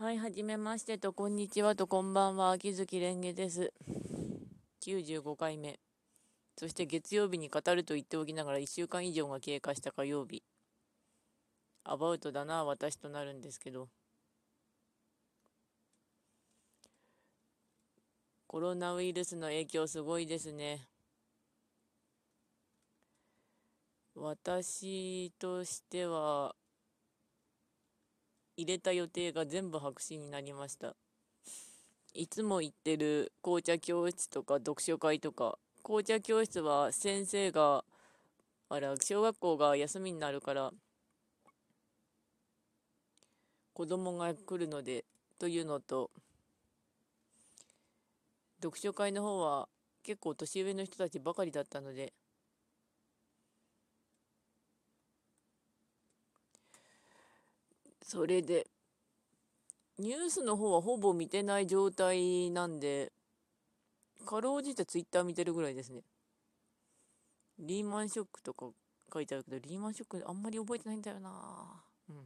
はい、はじめましてと、こんにちはと、こんばんは、秋月蓮華です。95回目。そして月曜日に語ると言っておきながら1週間以上が経過した火曜日。アバウトだな、私となるんですけど。コロナウイルスの影響すごいですね。私としては、入れた予定が全部白紙になりました。いつも行ってる紅茶教室とか読書会とか。紅茶教室は先生があら小学校が休みになるから子供が来るのでというのと読書会の方は結構年上の人たちばかりだったのでそれで、ニュースの方はほぼ見てない状態なんで、かろうじてツイッター見てるぐらいですね。リーマンショックとか書いてあるけど、リーマンショックあんまり覚えてないんだよなうん。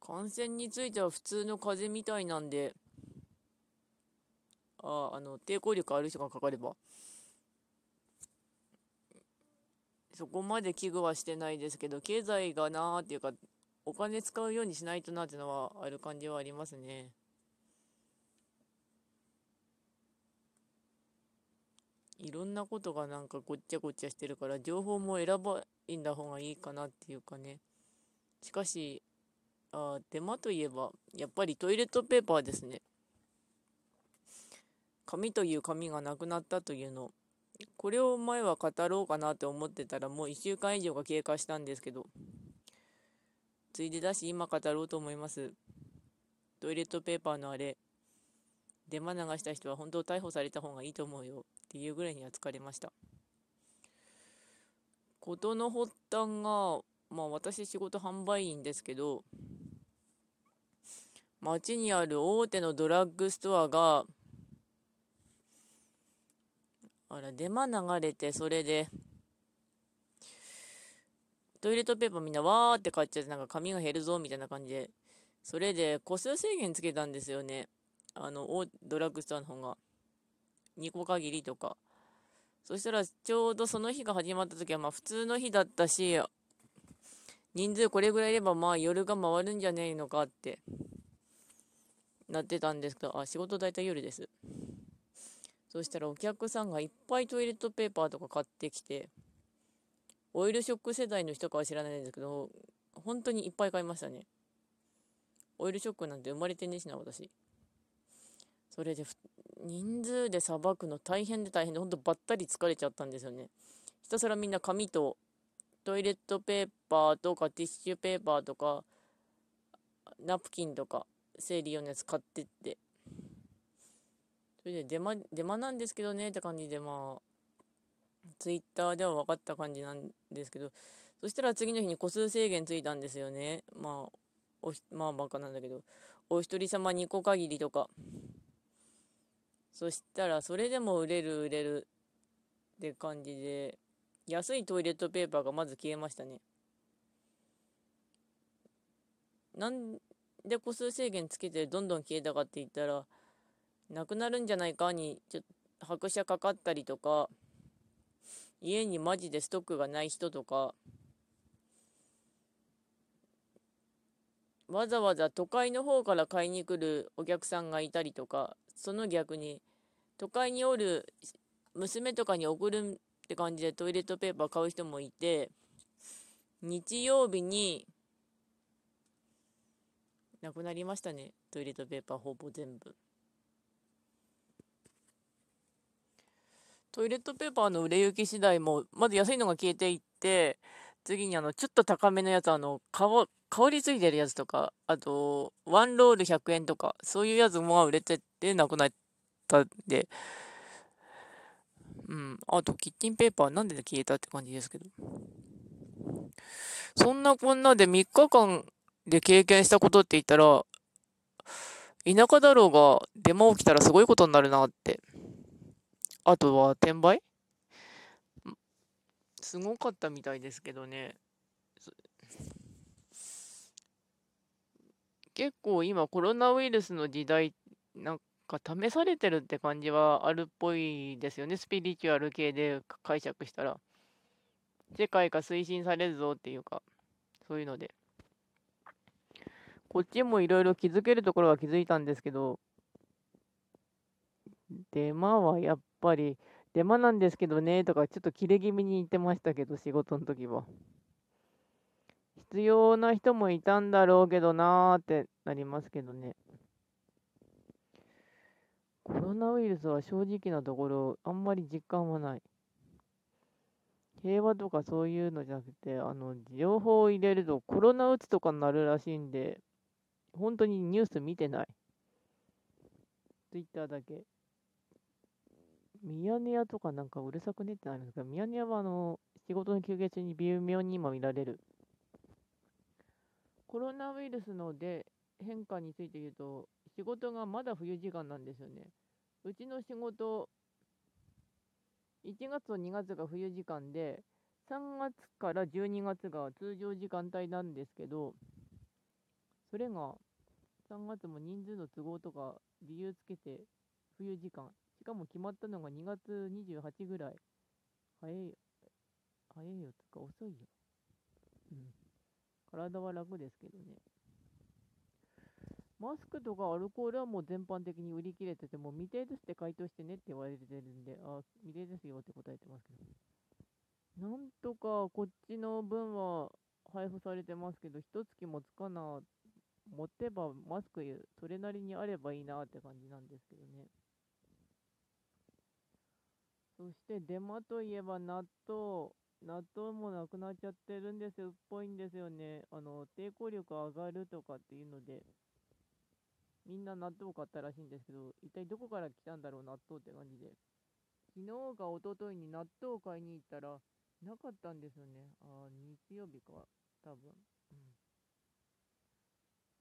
感染については普通の風邪みたいなんで、ああ、あの、抵抗力ある人がかかれば。そこまで危惧はしてないですけど、経済がなーっていうか、お金使うようにしないとなっていうのはある感じはありますね。いろんなことがなんかごっちゃごっちゃしてるから、情報も選ばいんだ方がいいかなっていうかね。しかし、あ手間といえば、やっぱりトイレットペーパーですね。紙という紙がなくなったというのこれを前は語ろうかなと思ってたらもう1週間以上が経過したんですけど、ついでだし今語ろうと思います。トイレットペーパーのあれ、デマ流した人は本当逮捕された方がいいと思うよっていうぐらいには疲れました。事の発端が、まあ私仕事販売員ですけど、街にある大手のドラッグストアがあら、デマ流れて、それで、トイレットペーパーみんなわーって買っちゃって、なんか紙が減るぞみたいな感じで、それで個数制限つけたんですよね。あの、ドラッグストアの方が。2個限りとか。そしたら、ちょうどその日が始まった時は、まあ普通の日だったし、人数これぐらいいれば、まあ夜が回るんじゃねえのかって、なってたんですけど、あ、仕事大体夜です。そしたらお客さんがいっぱいトイレットペーパーとか買ってきて、オイルショック世代の人かは知らないんですけど、本当にいっぱい買いましたね。オイルショックなんて生まれてねえしな、私。それで、人数でさばくの大変で大変で、ほんとばったり疲れちゃったんですよね。ひたすらみんな紙と、トイレットペーパーとかティッシュペーパーとか、ナプキンとか、生理用のやつ買ってって、それでデマ、デマなんですけどねって感じで、まあ、ツイッターでは分かった感じなんですけど、そしたら次の日に個数制限ついたんですよね。まあ、おまあ、バカなんだけど、お一人様2個限りとか。そしたら、それでも売れる売れるって感じで、安いトイレットペーパーがまず消えましたね。なんで個数制限つけてどんどん消えたかって言ったら、なくなるんじゃないかにちょ拍車かかったりとか家にマジでストックがない人とかわざわざ都会の方から買いに来るお客さんがいたりとかその逆に都会におる娘とかに送るって感じでトイレットペーパー買う人もいて日曜日になくなりましたねトイレットペーパーほぼ全部。トイレットペーパーの売れ行き次第も、まず安いのが消えていって、次にあの、ちょっと高めのやつ、あの、香りついてるやつとか、あと、ワンロール100円とか、そういうやつも売れててなくなったんで、うん。あと、キッチンペーパーなんで消えたって感じですけど。そんなこんなで3日間で経験したことって言ったら、田舎だろうが、デマ起きたらすごいことになるなってあとは転売？すごかったみたいですけどね。結構今コロナウイルスの時代、なんか試されてるって感じはあるっぽいですよね。スピリチュアル系で解釈したら。世界が推進されるぞっていうか、そういうので。こっちもいろいろ気づけるところは気づいたんですけど、デマはやっぱり、デマなんですけどねとか、ちょっと切れ気味に言ってましたけど、仕事の時は。必要な人もいたんだろうけどなーってなりますけどね。コロナウイルスは正直なところ、あんまり実感はない。平和とかそういうのじゃなくて、あの、情報を入れるとコロナうつとかになるらしいんで、本当にニュース見てない。ツイッターだけ。ミヤネ屋とかなんかうるさくねってなるんですけど、ミヤネ屋はあの、仕事の休憩中に微妙に今見られる。コロナウイルスので変化について言うと、仕事がまだ冬時間なんですよね。うちの仕事、1月と2月が冬時間で、3月から12月が通常時間帯なんですけど、それが3月も人数の都合とか理由つけて冬時間。しかも決まったのが2月28ぐらい。早い、早いよとか遅いよ。うん。体は楽ですけどね。マスクとかアルコールはもう全般的に売り切れてて、も未定ですって回答してねって言われてるんで、あ、未定ですよって答えてますけど。なんとかこっちの分は配布されてますけど、一月もつかな、持てばマスクそれなりにあればいいなって感じなんですけどね。そしてデマといえば納豆。納豆もなくなっちゃってるんですよ。っぽいんですよね。あの、抵抗力上がるとかっていうので、みんな納豆買ったらしいんですけど、一体どこから来たんだろう、納豆って感じで。昨日か一昨日に納豆を買いに行ったら、なかったんですよね。あ、日曜日か、多分。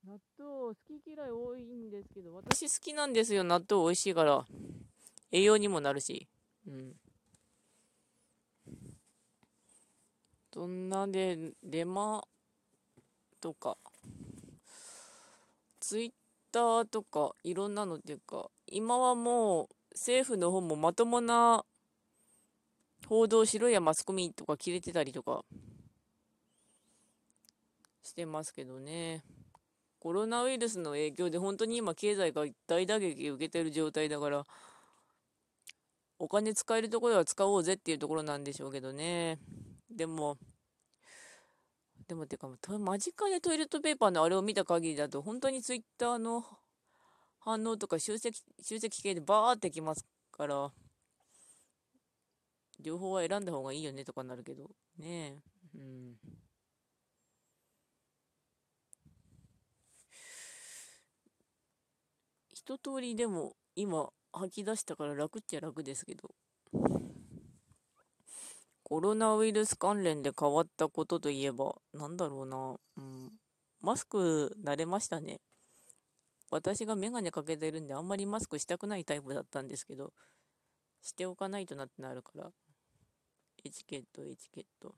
うん。納豆好き嫌い多いんですけど、私好きなんですよ、納豆美味しいから。栄養にもなるし。うん。そんなで、デマとか、ツイッターとか、いろんなのっていうか、今はもう政府の方もまともな報道しろやマスコミとか切れてたりとかしてますけどね。コロナウイルスの影響で本当に今経済が大打撃を受けてる状態だから、お金使えるところは使おうぜっていうところなんでしょうけどね。でも、でもてか、間近でトイレットペーパーのあれを見た限りだと、本当にツイッターの反応とか集積、集積系でバーってきますから、情報は選んだ方がいいよねとかなるけど、ねえ、うん。一通りでも今吐き出したから楽っちゃ楽ですけど。コロナウイルス関連で変わったことといえば、なんだろうな。うん。マスク慣れましたね。私がメガネかけてるんであんまりマスクしたくないタイプだったんですけど、しておかないとなってなるから。エチケット、エチケット。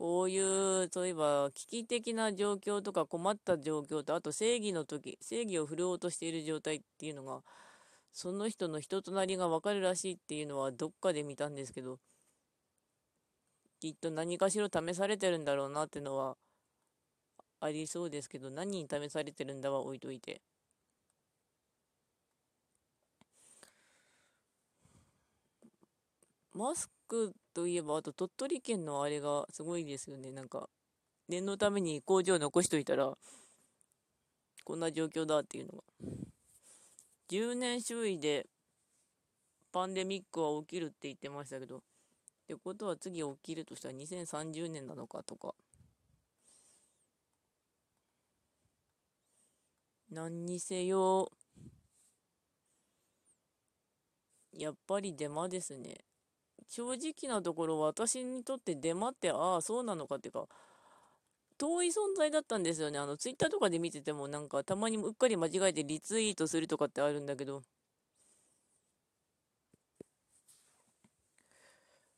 こういう、そういえば、危機的な状況とか困った状況と、あと正義の時、正義を振るおうとしている状態っていうのが、その人の人となりがわかるらしいっていうのはどっかで見たんですけど、きっと何かしら試されてるんだろうなってのはありそうですけど、何に試されてるんだは置いといて。マスクといえば、あと鳥取県のあれがすごいですよね。なんか、念のために工場残しといたら、こんな状況だっていうのが。10年周囲でパンデミックは起きるって言ってましたけど、ってことは次起きるとしたら2030年なのかとか。何にせよ、やっぱりデマですね。正直なところ私にとってデマってああそうなのかっていうか遠い存在だったんですよね。あの、ツイッターとかで見てても、なんか、たまにうっかり間違えてリツイートするとかってあるんだけど、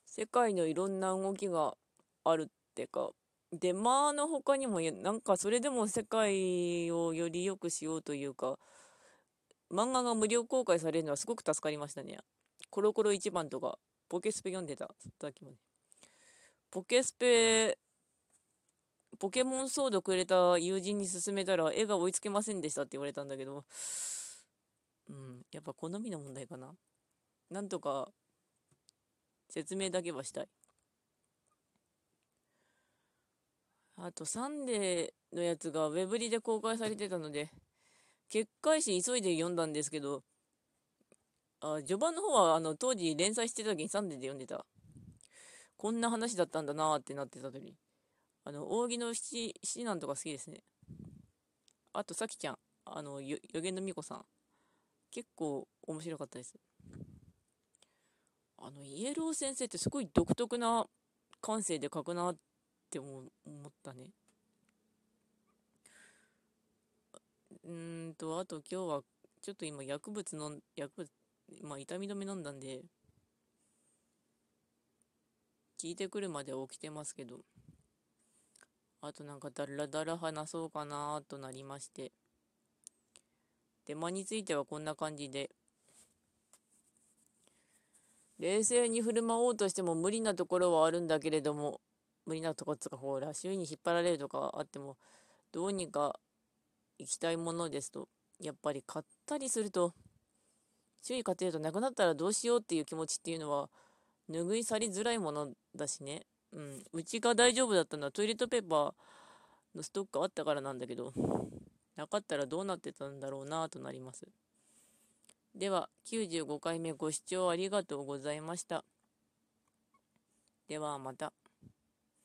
世界のいろんな動きがあるってか、で、まあの他にも、なんかそれでも世界をより良くしようというか、漫画が無料公開されるのはすごく助かりましたね。コロコロ一番とか、ポケスペ読んでた、さっきまで。ポケスペ、ポケモンソードくれた友人に勧めたら絵が追いつけませんでしたって言われたんだけど、うん、やっぱ好みの問題かな。なんとか説明だけはしたい。あと、サンデーのやつがウェブリで公開されてたので、結界誌急いで読んだんですけど、あ序盤の方はあの当時連載してた時にサンデーで読んでた。こんな話だったんだなーってなってた時。あの、扇の七、七男とか好きですね。あと、さきちゃん。あの、予言のみこさん。結構面白かったです。あの、イエロー先生ってすごい独特な感性で書くなって思ったね。うんと、あと今日は、ちょっと今薬物の、薬物、まあ痛み止め飲んだんで、聞いてくるまで起きてますけど、あとなんかだらだら話そうかなとなりまして、デマについてはこんな感じで、冷静に振る舞おうとしても無理なところはあるんだけれども、無理なとこっつか、ほら、周囲に引っ張られるとかあっても、どうにか行きたいものですと、やっぱり買ったりすると、周囲買ってるとなくなったらどうしようっていう気持ちっていうのは、拭い去りづらいものだしね。うん。うちが大丈夫だったのはトイレットペーパーのストックあったからなんだけど、なかったらどうなってたんだろうなとなります。では、95回目ご視聴ありがとうございました。ではまた。